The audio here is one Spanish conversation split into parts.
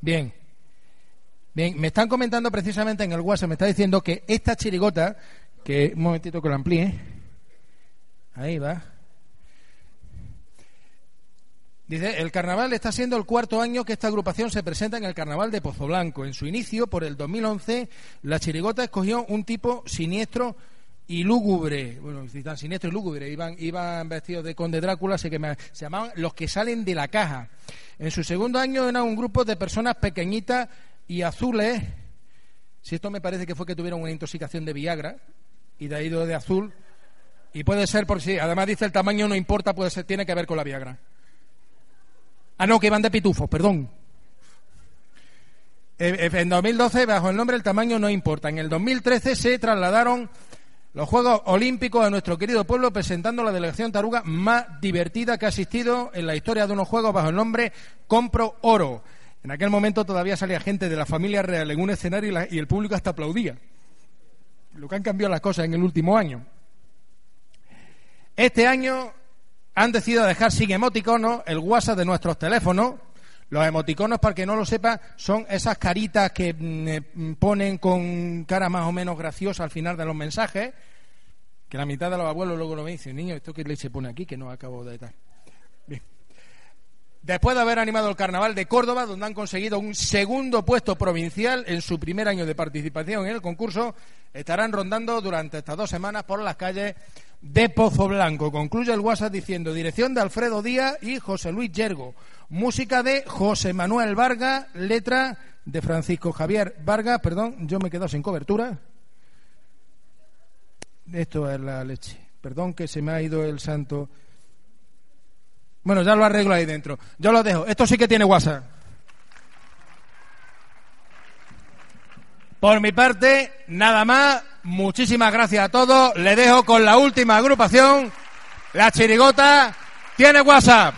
Bien. Bien, me están comentando precisamente en el WhatsApp, me está diciendo que esta chirigota, que un momentito que lo amplíe, ahí va. Dice, el carnaval está siendo el cuarto año que esta agrupación se presenta en el carnaval de Pozo Blanco. En su inicio, por el 2011, la chirigota escogió un tipo siniestro y lúgubre. Bueno, tan siniestro y lúgubre, iban, iban vestidos de conde Drácula, así que se llamaban los que salen de la caja. En su segundo año era un grupo de personas pequeñitas y azules. Si esto me parece que fue que tuvieron una intoxicación de Viagra y de ahí de azul. Y puede ser por si, además dice el tamaño no importa, puede ser, tiene que ver con la Viagra. Ah, no, que iban de pitufos, perdón. En 2012, bajo el nombre El tamaño no importa. En el 2013 se trasladaron los Juegos Olímpicos a nuestro querido pueblo, presentando la delegación taruga más divertida que ha asistido en la historia de unos Juegos bajo el nombre Compro Oro. En aquel momento todavía salía gente de la familia real en un escenario y, el público hasta aplaudía. Lo que han cambiado las cosas en el último año. Este año han decidido dejar sin emoticonos el WhatsApp de nuestros teléfonos. Los emoticonos, para que no lo sepa, son esas caritas que mm, eh, ponen con cara más o menos graciosa al final de los mensajes que la mitad de los abuelos luego lo me dicen, niño, ¿esto qué se pone aquí? Que no acabo de dar. Después de haber animado el carnaval de Córdoba, donde han conseguido un segundo puesto provincial en su primer año de participación en el concurso, estarán rondando durante estas dos semanas por las calles de Pozo Blanco. Concluye el WhatsApp diciendo dirección de Alfredo Díaz y José Luis Yergo. Música de José Manuel Vargas, letra de Francisco Javier Vargas, perdón, yo me quedo sin cobertura. Esto es la leche. Perdón que se me ha ido el santo. Bueno, ya lo arreglo ahí dentro. Yo lo dejo. Esto sí que tiene WhatsApp. Por mi parte, nada más. Muchísimas gracias a todos. Le dejo con la última agrupación. La chirigota tiene WhatsApp.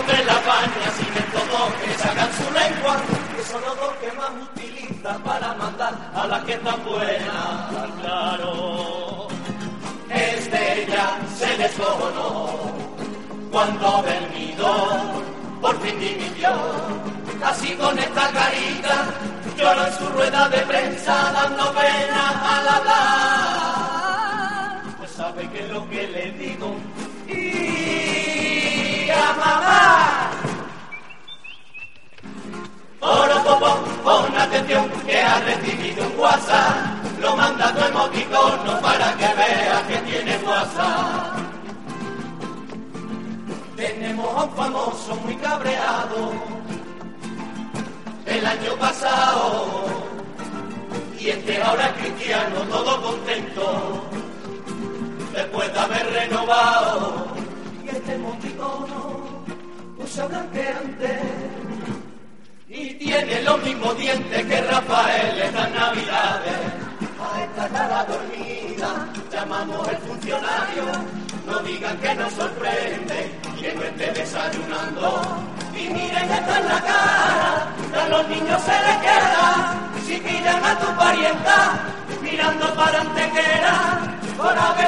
Te la bañas y ven todos que sacan su lengua. Que son los dos que más utilizan para mandar a la que tan buena. Claro, este ya se descojonó cuando del nido por fin dimitió. Así con esta carita lloró en su rueda de prensa dando pena al hablar sabe que lo que le digo. Mamá. Oro, pon atención que ha recibido un WhatsApp. Lo manda tu emoticono para que vea que tiene WhatsApp. Tenemos a un famoso muy cabreado el año pasado. Y este ahora es cristiano, todo contento después de haber renovado. Y este emoticono y tiene los mismos dientes que Rafael en las navidades. A esta cara dormida llamamos el funcionario, no digan que nos sorprende que no esté desayunando. Y miren esta en la cara, a los niños se les queda, si miran a tu parienta, mirando para antequera,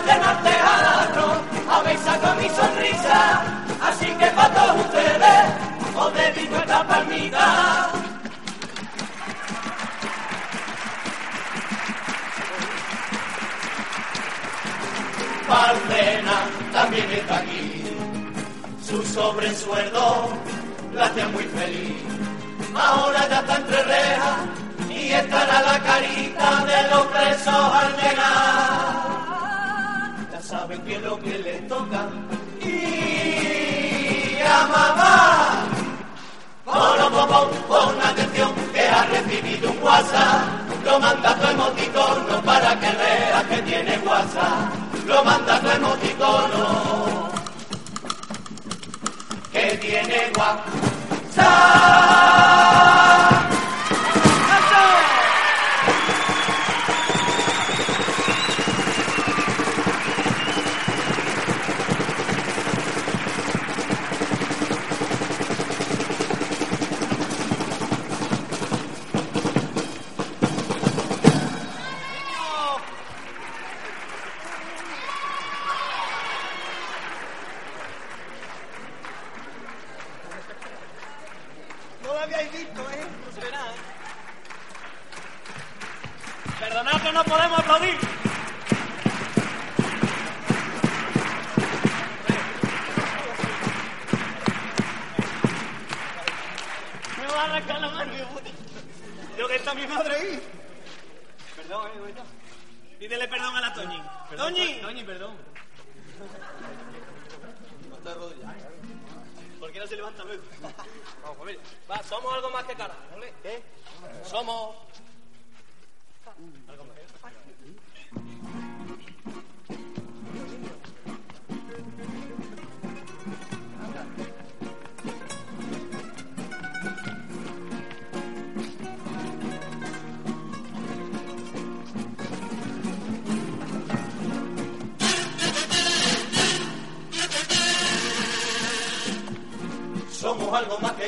de nortejarlo, habéis sacado mi sonrisa, así que para todos ustedes os dedico esta palmita. Palmena también está aquí, su sobresueldo la hacía muy feliz, ahora ya está entre rejas y estará la carita de los presos al el pelo que le toca. Y a mamá, polo popón, pon atención, que ha recibido un WhatsApp. Lo manda tu emoticono para que veas que tiene WhatsApp. Lo manda tu emoticono. Que tiene WhatsApp.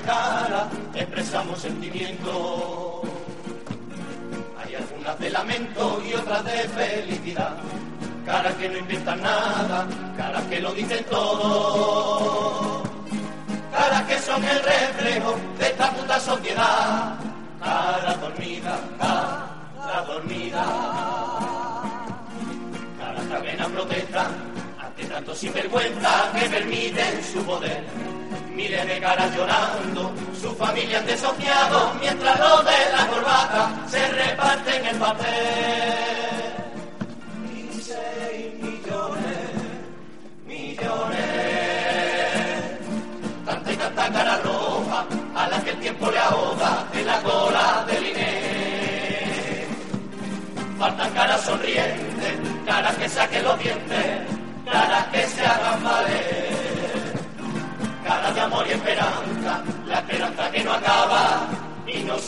Cara, expresamos sentimientos. Hay algunas de lamento y otras de felicidad. Caras que no inventan nada, caras que lo dicen todo. Caras que son el reflejo de esta puta sociedad. Cara dormida, cara dormida. Caras que protestan ante tanto sinvergüenza que permiten su poder. Miles de caras llorando, su familia han desociado, mientras los de la corbata se reparten el papel.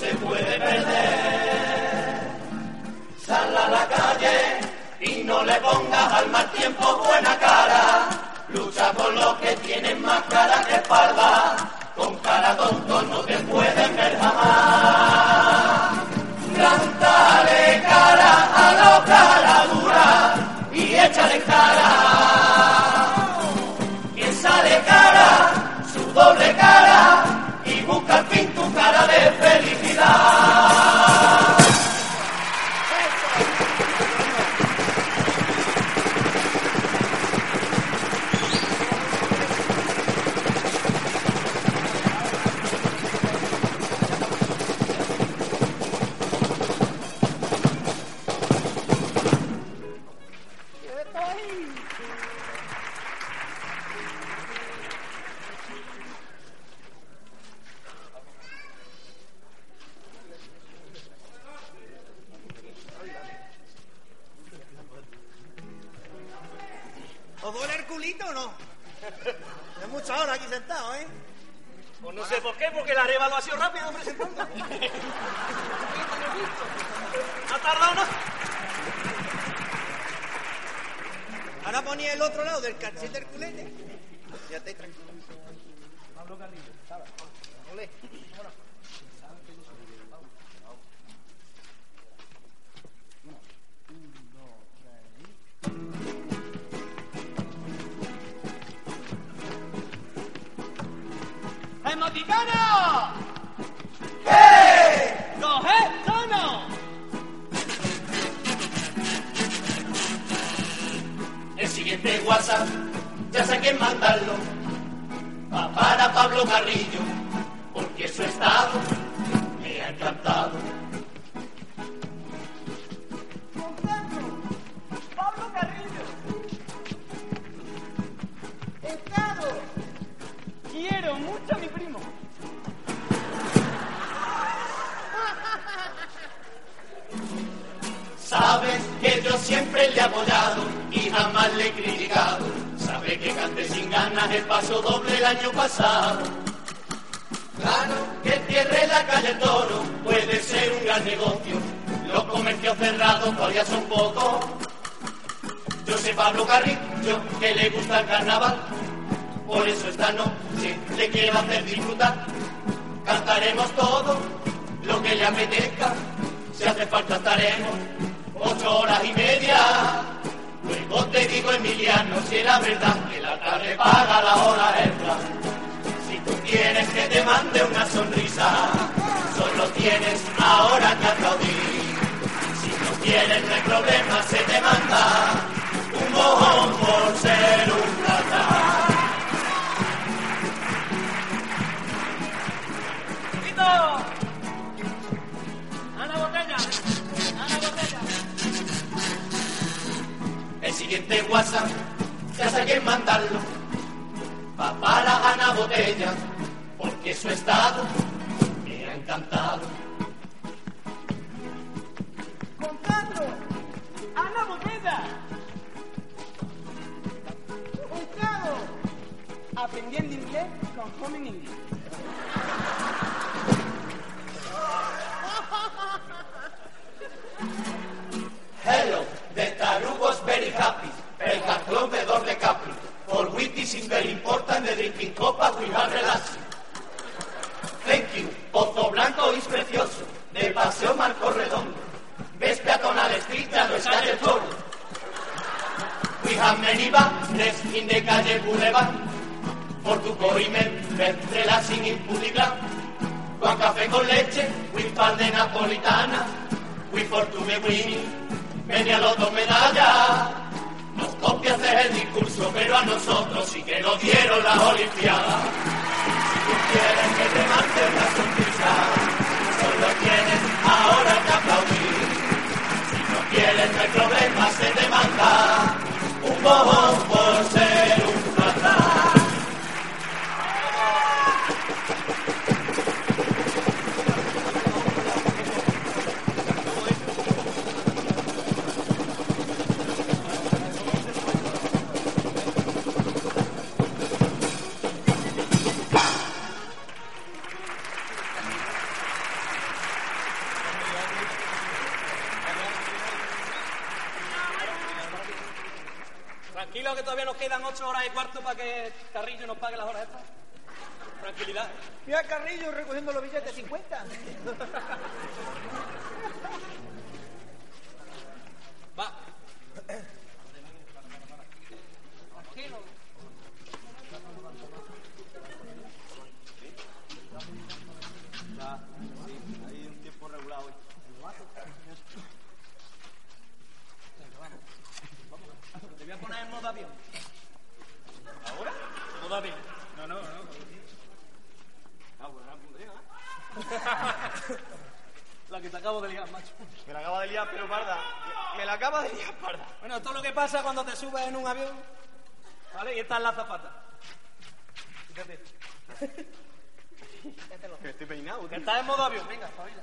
Se puede perder. Sal a la calle y no le pongas al mal tiempo buena cara, lucha por los que tienen más cara que espalda, con cara tonto no te pueden ver jamás. Plantale cara a la cara dura y échale cara. Mandarlo. Va para Pablo Carrillo, porque su estado me ha encantado. ¡Pablo Carrillo! ¡Estado! Quiero mucho a mi primo. Sabes que yo siempre le he apoyado y jamás le he criticado. Sabe que cante sin ganas el paso doble el año pasado. Claro que cierre la calle Toro puede ser un gran negocio. Los comercios cerrados todavía son pocos. Yo sé Pablo Carrillo que le gusta el carnaval. Por eso esta noche le quiero hacer disfrutar. Cantaremos todo lo que le apetezca. Si hace falta estaremos ocho horas y media. Luego te digo, Emiliano, si era verdad que la tarde paga la hora extra. Si tú quieres que te mande una sonrisa, solo tienes ahora que aplaudir. Si no quieres, no hay problema, se te manda un mojón por ser un siguiente WhatsApp ya sé quién mandarlo. Va para Ana Botella, porque su estado me ha encantado. ¡Contando! ¡Ana botella! ¡Buscado! Aprendiendo inglés con Home English. Thank you. Pozo Blanco es precioso. De paseo Marco Redondo. Ves peatonal street, ya no es calle Toro. We have many bars in the calle Boulevard. For tu remember relaxing in Pudiglan. Con café con leche, with par de napolitana. We for to be winning. Venía los dos medallas. Nos copias el discurso, pero a nosotros sí que nos dieron las Olimpiadas. Si tú quieres que te mande una sonrisa, solo tienes ahora que aplaudir. Si no quieres, no hay problema, se te manda un mojón por ser Mira Carrillo recogiendo los billetes de 50. Va. Tranquilo. Ya, sí, hay un tiempo regulado hoy. Te voy a poner en modo avión. ¿Ahora? Modo avión. No, no, no. Ah, bueno, la pondría, ¿eh? La que te acabo de liar, macho. Me la acaba de liar, pero parda. Me la acaba de liar, parda. Bueno, esto es lo que pasa cuando te subes en un avión. ¿Vale? Y esta es la zapata. Fíjate. Estoy peinado, estás en modo avión. Venga, espabila.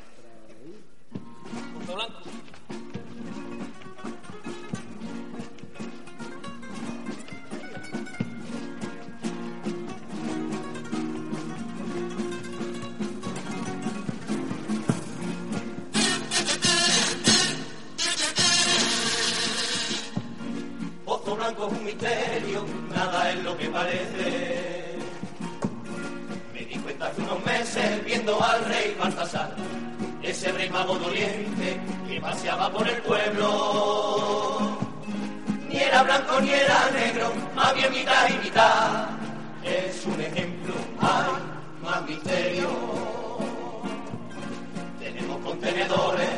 ese rey mago doliente que paseaba por el pueblo. Ni era blanco ni era negro, más bien mitad y mitad. Es un ejemplo, hay más misterio. Tenemos contenedores,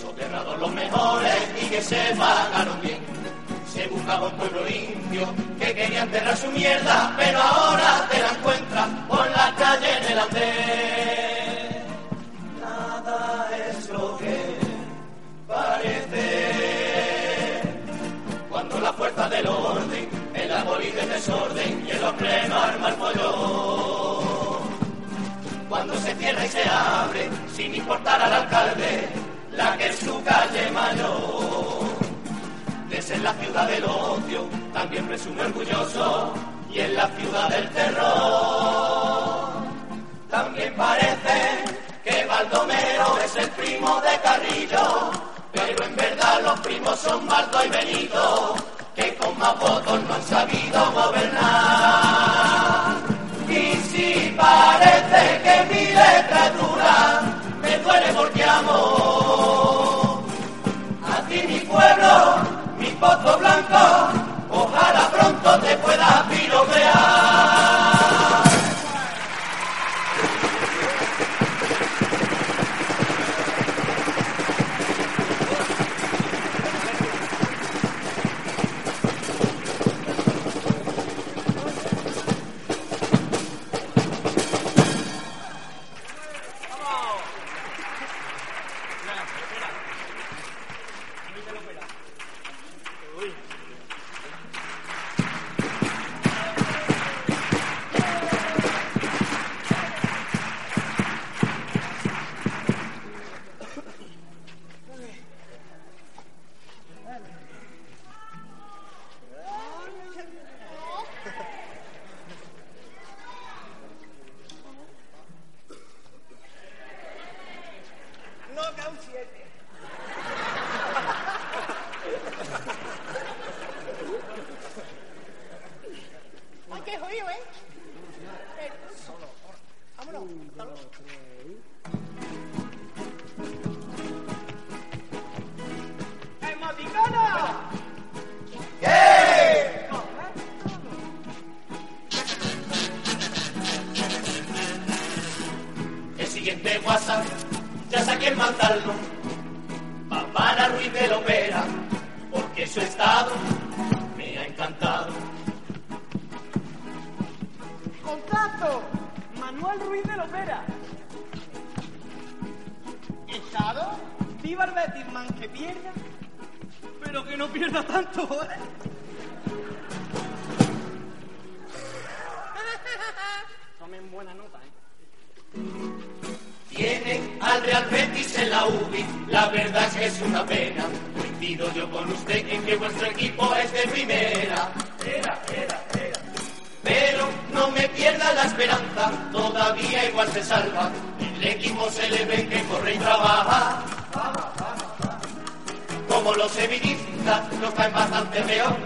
soterrados los mejores y que se pagaron bien. Se buscaba un pueblo limpio que quería enterrar su mierda, pero ahora te la encuentras por la calle en el andén. Fuerza del orden, el abolido el desorden y el pleno arma el pollo. Cuando se cierra y se abre, sin importar al alcalde, la que es su calle mayor. De ser la ciudad del ocio, también presume orgulloso, y en la ciudad del terror. También parece que Baldomero es el primo de Carrillo, pero en verdad los primos son Baldo y Benito, una pena. Coincido yo con usted en que vuestro equipo es de primera. Era, era, era. Pero no me pierda la esperanza, todavía igual se salva. El equipo se le ve que corre y trabaja. Como los sevillistas nos caen bastante peor.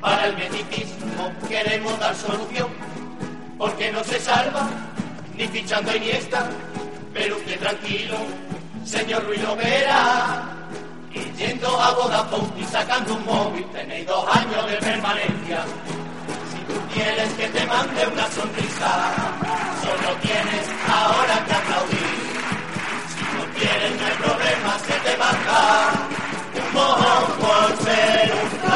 Para el beticismo queremos dar solución, porque no se salva ni fichando a Iniesta, pero usted tranquilo, señor Ruiz Lovera, y yendo a Vodafone y sacando un móvil, tenéis dos años de permanencia. Si tú quieres que te mande una sonrisa, solo tienes ahora que aplaudir. Si no quieres, no hay problema, se te baja un mojón por ser un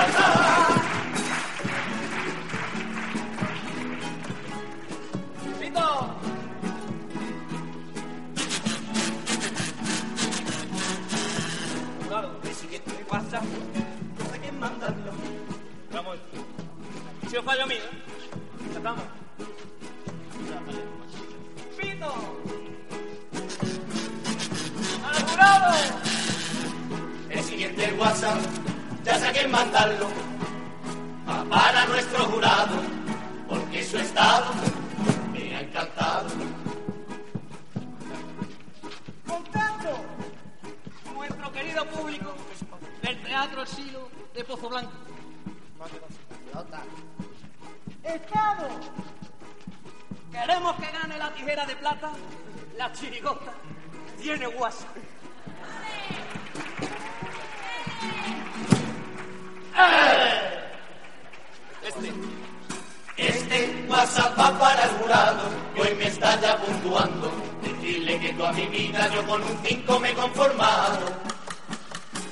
Si os fallo mío, ya estamos. ¡Pito! ¡Al jurado! El siguiente WhatsApp, ya sé a quién mandarlo. Va para nuestro jurado, porque su estado me ha encantado. ¡Contacto! Nuestro querido público del Teatro El Silo de Pozo Blanco. Estado. Queremos que gane la tijera de plata, la chirigota tiene guasa. Este. Este WhatsApp va para el jurado, que hoy me está ya puntuando. Decirle que toda mi vida yo con un 5 me he conformado.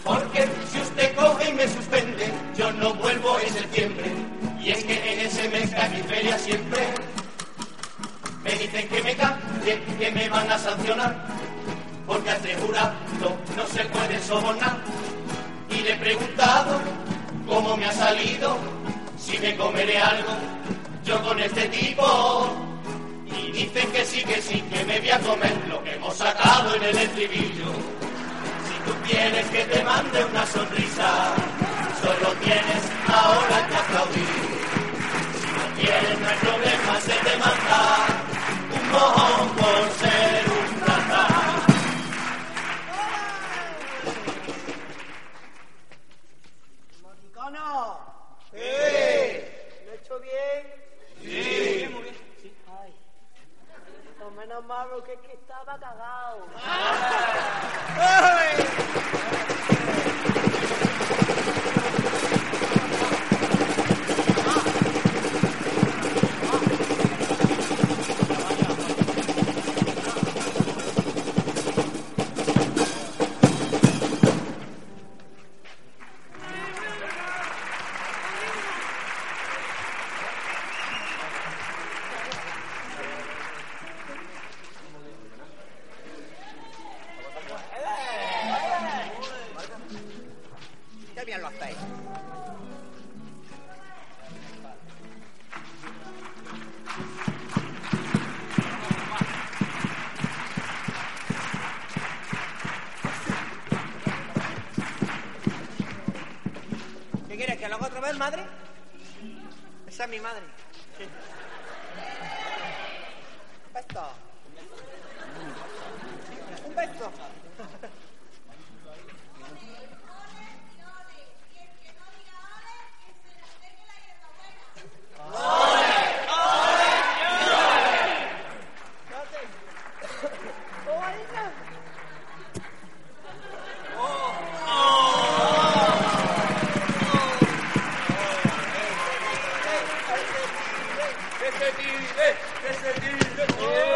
Porque si usted coge y me suspende, yo no vuelvo en septiembre. Y es que en ese mes feria siempre me dicen que me cambie, que me van a sancionar. Porque a este jurado no se puede sobornar. Y le he preguntado cómo me ha salido, si me comeré algo yo con este tipo. Y dicen que sí, que sí, que me voy a comer lo que hemos sacado en el estribillo. Quieres que te mande una sonrisa, solo tienes ahora que aplaudir. Si no quieres, no hay problema, se te manda un mojón por ser un plata. Moticono. ¡Sí! ¿Lo he hecho bien? ¡Sí! Muy bien, sí. Ay. Pues menos mal porque es que estaba cagado. Qué ¿Que lo haga otra vez, madre? Esa es mi madre. Un beso. Un beso. ¡Que se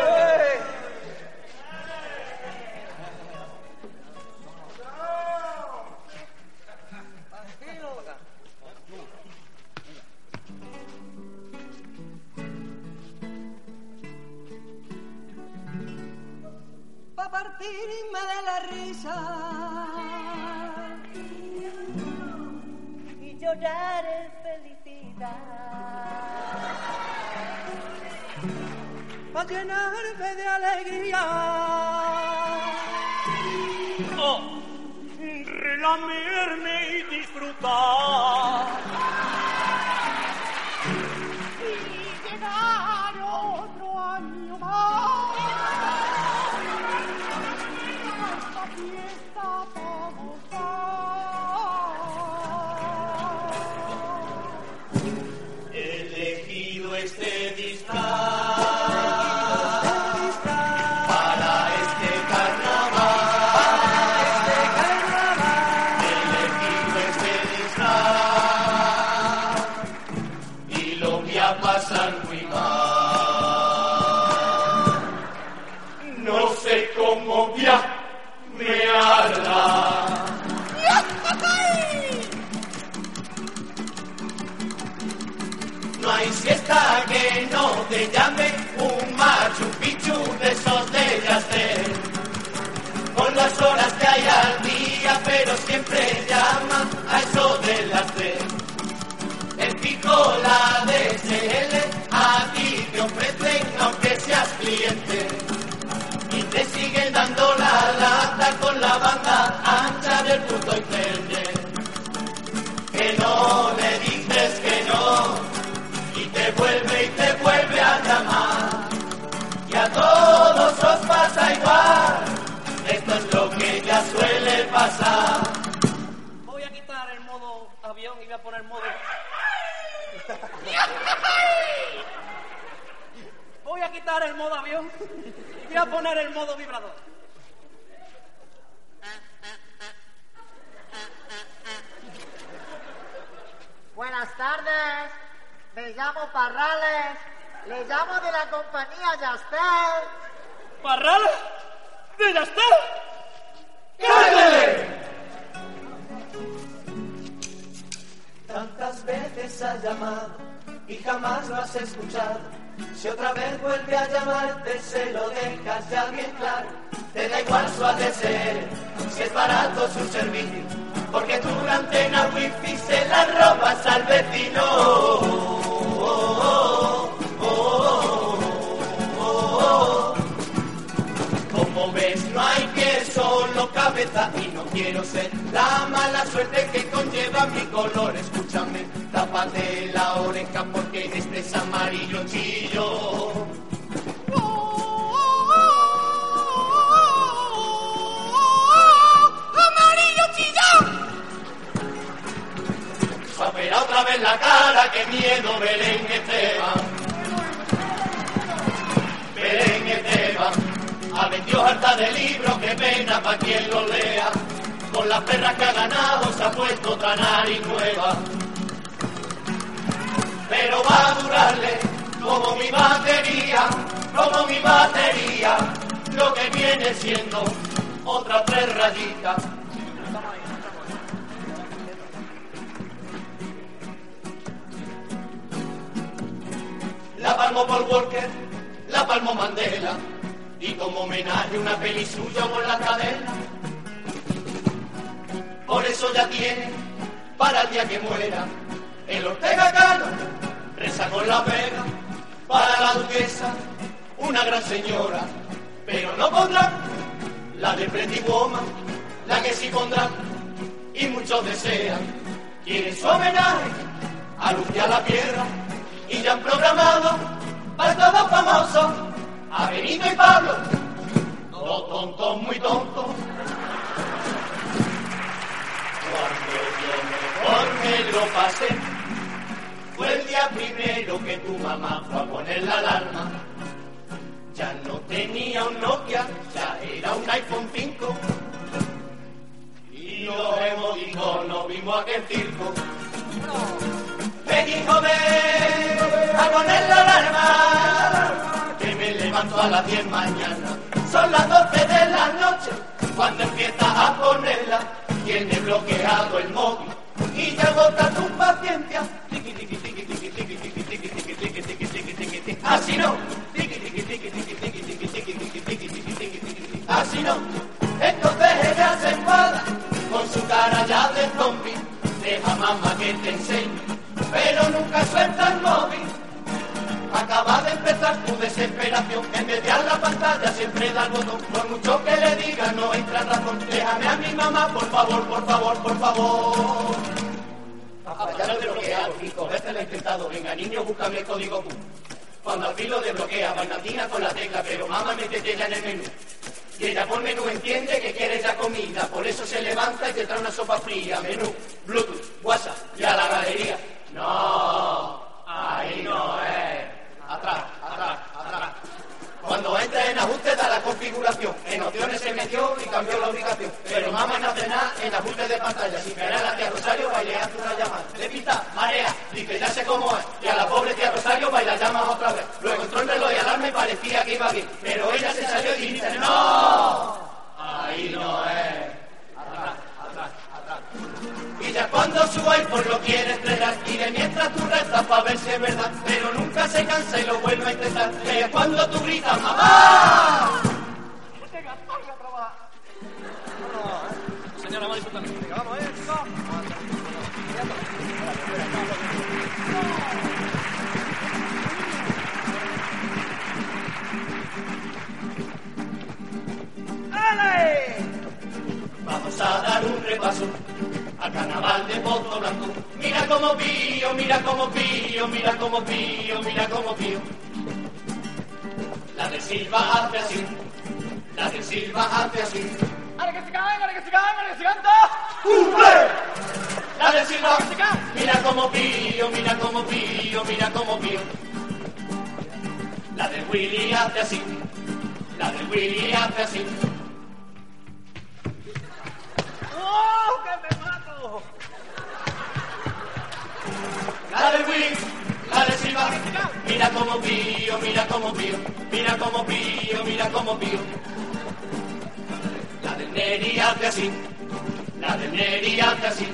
Voy a quitar el modo avión y a poner el modo vibrador. Buenas tardes, me llamo Parrales, le llamo de la compañía Yastel. ¿Parral? ¿De Yastel? Tantas veces ha llamado y jamás lo has escuchado. Si otra vez vuelve a llamarte, se lo dejas ya bien claro. Te da igual su ADSL, si es barato su servicio, porque tu antena wifi se la robas al vecino. Cabeza y no quiero ser la mala suerte que conlleva mi color. Escúchame, tápate la oreja porque este es amarillo chillo. Papera otra vez la cara, qué miedo, Belén Esteban. Vendido harta de libros, qué pena pa' quien lo lea. Con las perras que ha ganado se ha pueto otra nariz nueva. Pero va a durarle como mi batería, como mi batería, lo que viene siendo otra tres. La palmo Paul Walker, la palmo Mandela, y como homenaje una peli suya por la cadena. Por eso ya tiene, para el día que muera, el Ortega Cano, reza con la pega, para la duquesa, una gran señora, pero no pondrán la de Pretty Woman, la que sí pondrán, y muchos desean, quieren su homenaje a la Piedra, y ya han programado para todos famosos a Benito y Pablo, dos tontos muy tontos. Cuando yo me lo pasé, fue el día primero que tu mamá fue a poner la alarma. Ya no tenía un Nokia, ya era un iPhone 5. Y los emoticonos vimos aquel circo. Me dijo, ven a poner la alarma, levanto a las 10 mañana. Son las 12 de la noche cuando empieza a ponerla. Tiene bloqueado el móvil y ya agota tu paciencia. Así no. Así no. Entonces ella se enfada con su cara ya de zombie. Deja mamá que te enseñe, pero nunca suelta el móvil desesperación, en vez de a la pantalla siempre da el botón. Por mucho que le diga no entra en razón. Déjame a mi mamá, por favor, por favor, por favor. Ya lo desbloqueado, cinco veces lo he intentado. Venga, niño, búscame el código Q. Cuando al fin lo desbloquea, bailatina con la tecla, pero mamá métete ya en el menú. Y ella por menú entiende que quiere ya comida, por eso se levanta y te trae una sopa fría. Menú, Bluetooth, WhatsApp y a la galería. No, ahí no es. Atrás, atrás, atrás. Cuando entra en ajustes da la configuración. En opciones se metió y cambió la ubicación. Pero hace nada en ajustes de pantalla. Sin querer a la tía Rosario baile hace una llamada. Le pita, marea, dice ya sé cómo es. Y a la pobre tía Rosario baila llamas otra vez. Luego entró el reloj y alarma y parecía que iba bien. Pero ella se salió y dice, ¡No! Ahí no es. Atrás, atrás, atrás. Y ya cuando su iPhone lo quiere estrenar y de mientras tú rezas para ver si es verdad, pero nunca se cansa y lo vuelve a intentar. Y es cuando tú gritas, ¡Mamá! Señora, vamos a disfrutar. Venga, vamos, eh. ¡Ale! Vamos a dar un repaso al carnaval de Pozo Blanco. Mira cómo pío, mira cómo pío, mira cómo pío, mira cómo pío. La de Silva hace así, la de Silva hace así. ¡Ahora que se caen, ahora que se caen, ahora que se canta! ¡Cumple! La de Silva, mira cómo pío, mira cómo pío, mira cómo pío. La de Willy hace así. La de Willy hace así. ¡Oh, que me mato! La de Willy, la de Silva. Mira como pío, mira como pío. Mira como pío, mira como pío. La Neri hace así. La de Neri hace así.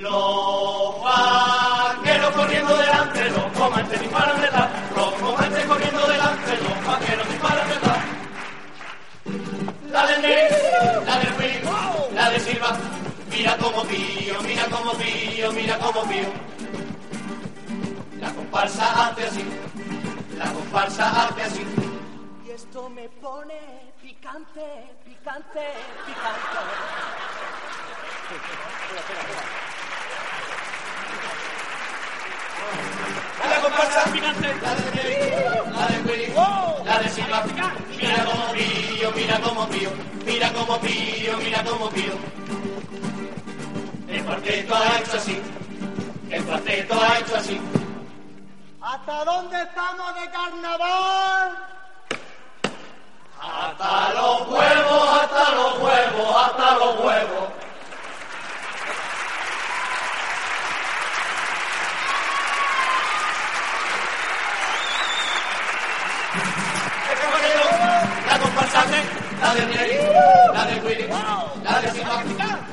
Los vaqueros corriendo delante, los comanches disparan detrás. Los comanches corriendo delante, los vaqueros disparan detrás. La de Neri, la de Willy, la de Silva. Mira como pío, mira como pío, mira como pío. La comparsa hace así, la comparsa hace así. Y esto me pone picante, picante, picante. La comparsa picante, la de Neri, la de Willy, la de Silva. Mira como pío, mira como pío, mira como pío, mira como pío. El cuarteto ha hecho así, el cuarteto ha hecho así. ¿Hasta dónde estamos de carnaval? Hasta los huevos, hasta los huevos, hasta los huevos. La comparsa, la de Neri, la de Willy, la de Silva.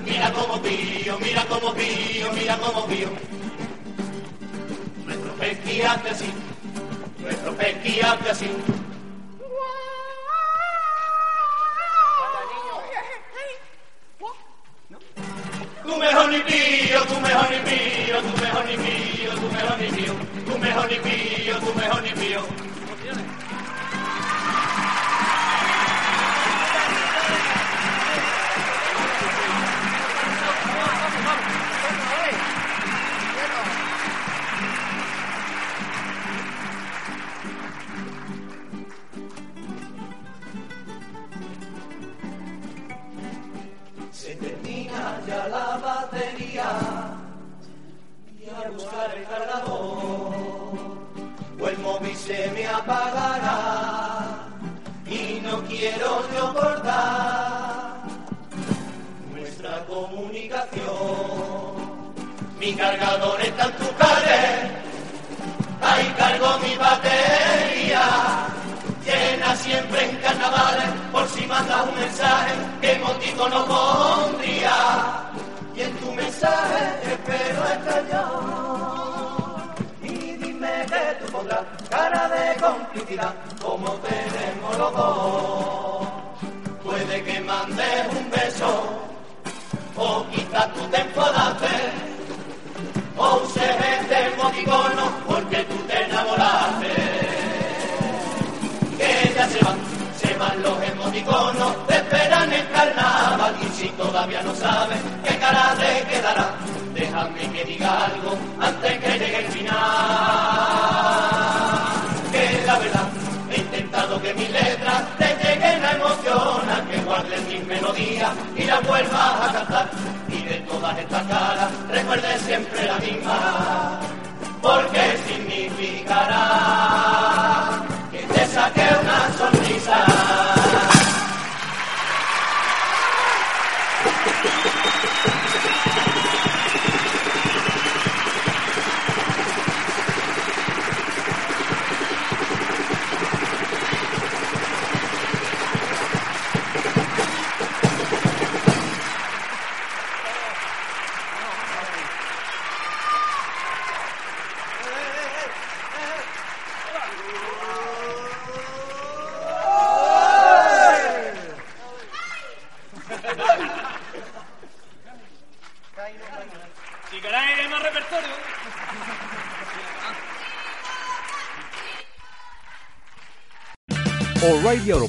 Mira como pío, mira como pío, mira como pío. Nuestro pesqui hace así, nuestro pesqui hace así. Tu mejor ni pío, tu mejor ni comunicación. Mi cargador está en tu calle, ahí cargo mi batería llena siempre en carnavales, por si mandas un mensaje que emotico no pondría. Y en tu mensaje espero estar yo. Y dime que tú pondrás cara de complicidad, como tenemos los dos. Puede que mandes un beso, o quizás tú te enfadaste, o uses este emoticono porque tú te enamoraste. Que ya se van, se van los emoticonos, te esperan el carnaval. Y si todavía no sabes qué cara te quedará, déjame que diga algo antes que llegue el final. Que la verdad, he intentado que mis letras te lleguen a emocionar, melodías y las vuelvas a cantar. Y de todas estas caras, recuerde siempre la misma,